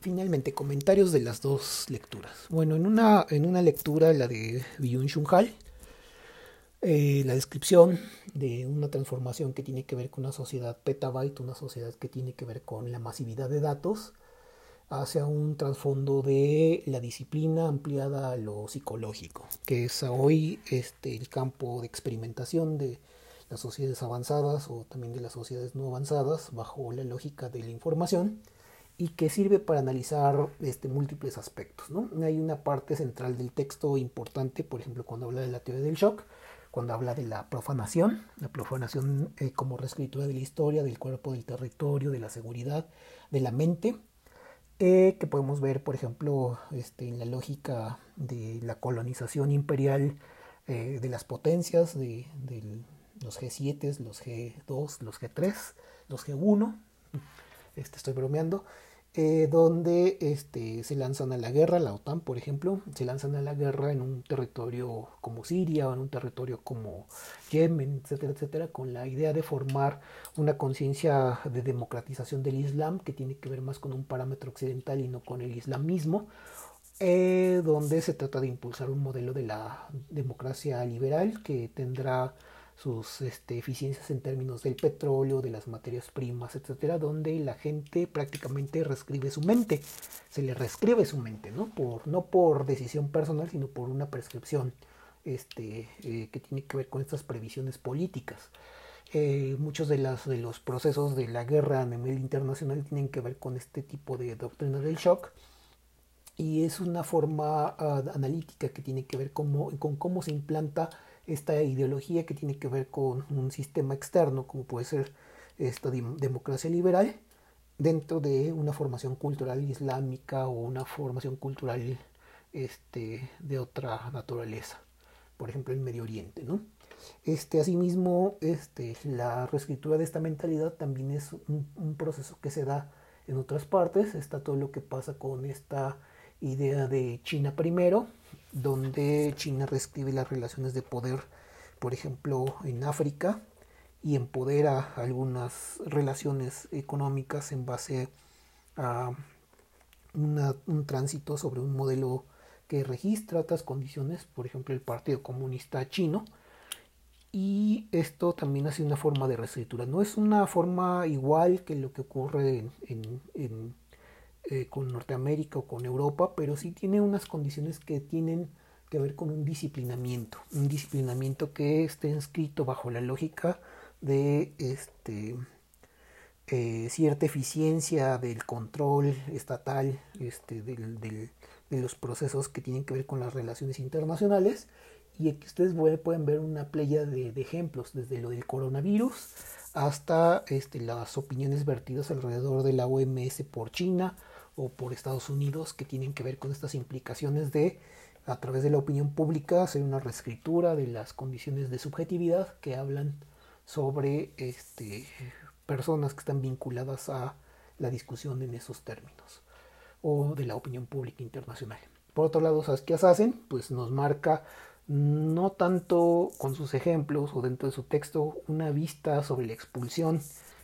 finalmente, comentarios de las dos lecturas. Bueno, en una, en una lectura, la de Byung-Chun Hall, eh, la descripción de una transformación que tiene que ver con una sociedad petabyte, una sociedad que tiene que ver con la masividad de datos, hacia un trasfondo de la disciplina ampliada a lo psicológico, que es hoy este, el campo de experimentación de las sociedades avanzadas o también de las sociedades no avanzadas bajo la lógica de la información y que sirve para analizar este, múltiples aspectos. ¿no? Hay una parte central del texto importante, por ejemplo, cuando habla de la teoría del shock, cuando habla de la profanación, la profanación eh, como reescritura de la historia, del cuerpo, del territorio, de la seguridad, de la mente, eh, que podemos ver, por ejemplo, este, en la lógica de la colonización imperial eh, de las potencias, de, de, los G7, los G2, los G3, los G1, este, estoy bromeando, eh, donde este, se lanzan a la guerra, la OTAN por ejemplo, se lanzan a la guerra en un territorio como Siria o en un territorio como Yemen, etcétera, etcétera, con la idea de formar una conciencia de democratización del Islam que tiene que ver más con un parámetro occidental y no con el islamismo, eh, donde se trata de impulsar un modelo de la democracia liberal que tendrá sus este, eficiencias en términos del petróleo, de las materias primas, etcétera, donde la gente prácticamente reescribe su mente, se le reescribe su mente, ¿no? Por, no por decisión personal, sino por una prescripción este, eh, que tiene que ver con estas previsiones políticas. Eh, muchos de, las, de los procesos de la guerra a nivel internacional tienen que ver con este tipo de doctrina del shock y es una forma uh, analítica que tiene que ver con, con cómo se implanta esta ideología que tiene que ver con un sistema externo, como puede ser esta democracia liberal, dentro de una formación cultural islámica o una formación cultural este, de otra naturaleza, por ejemplo el Medio Oriente. ¿no? Este, asimismo, este, la reescritura de esta mentalidad también es un, un proceso que se da en otras partes, está todo lo que pasa con esta idea de China primero, donde China reescribe las relaciones de poder, por ejemplo, en África, y empodera algunas relaciones económicas en base a una, un tránsito sobre un modelo que registra otras condiciones, por ejemplo, el Partido Comunista Chino, y esto también hace una forma de reescritura. No es una forma igual que lo que ocurre en, en, en eh, con Norteamérica o con Europa, pero sí tiene unas condiciones que tienen que ver con un disciplinamiento, un disciplinamiento que esté inscrito bajo la lógica de este, eh, cierta eficiencia del control estatal este, de los procesos que tienen que ver con las relaciones internacionales. Y aquí ustedes pueden ver una playa de, de ejemplos, desde lo del coronavirus hasta este, las opiniones vertidas alrededor de la OMS por China o por Estados Unidos que tienen que ver con estas implicaciones de a través de la opinión pública hacer una reescritura de las condiciones de subjetividad que hablan sobre este, personas que están vinculadas a la discusión en esos términos o de la opinión pública internacional. Por otro lado, ¿sabes qué hacen? Pues nos marca no tanto con sus ejemplos o dentro de su texto una vista sobre la expulsión.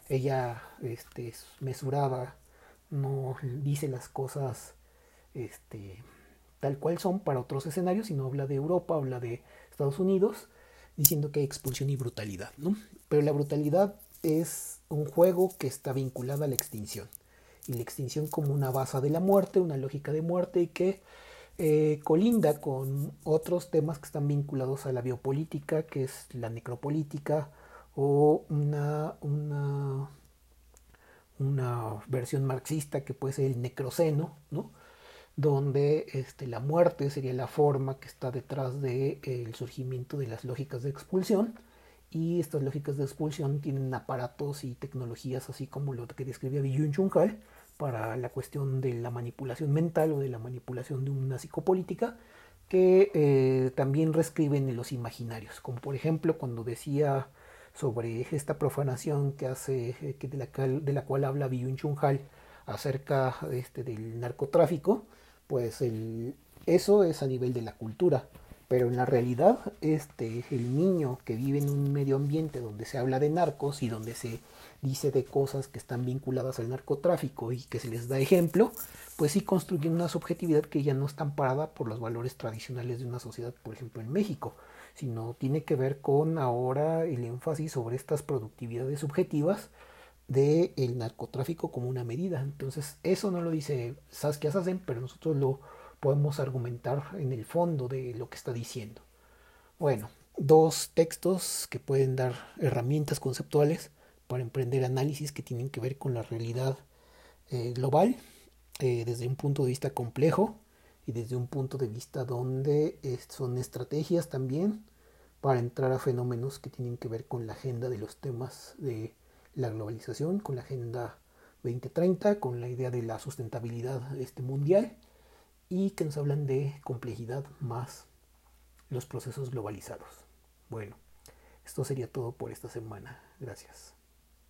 Ella este, es mesurada, no dice las cosas este, tal cual son para otros escenarios, sino habla de Europa, habla de Estados Unidos, diciendo que hay expulsión y brutalidad. ¿no? Pero la brutalidad es un juego que está vinculado a la extinción. Y la extinción como una base de la muerte, una lógica de muerte y que eh, colinda con otros temas que están vinculados a la biopolítica, que es la necropolítica o una, una, una versión marxista que puede ser el necroceno, ¿no? donde este, la muerte sería la forma que está detrás del de, surgimiento de las lógicas de expulsión y estas lógicas de expulsión tienen aparatos y tecnologías así como lo que describía Byung Chun para la cuestión de la manipulación mental o de la manipulación de una psicopolítica que eh, también reescriben en los imaginarios como por ejemplo cuando decía sobre esta profanación que hace eh, que de, la, de la cual habla Byung Chun Hal acerca este, del narcotráfico pues el, eso es a nivel de la cultura, Pero en la realidad, este, el niño que vive en un medio ambiente donde se habla de narcos y donde se dice de cosas que están vinculadas al narcotráfico y que se les da ejemplo, pues sí construye una subjetividad que ya no está amparada por los valores tradicionales de una sociedad, por ejemplo en México, sino tiene que ver con ahora el énfasis sobre estas productividades subjetivas del el narcotráfico como una medida. Entonces, eso no lo dice Saskia Sassen, pero nosotros lo podemos argumentar en el fondo de lo que está diciendo. Bueno, dos textos que pueden dar herramientas conceptuales para emprender análisis que tienen que ver con la realidad eh, global eh, desde un punto de vista complejo y desde un punto de vista donde eh, son estrategias también para entrar a fenómenos que tienen que ver con la agenda de los temas de la globalización, con la agenda 2030, con la idea de la sustentabilidad este, mundial y que nos hablan de complejidad más los procesos globalizados. Bueno, esto sería todo por esta semana. Gracias.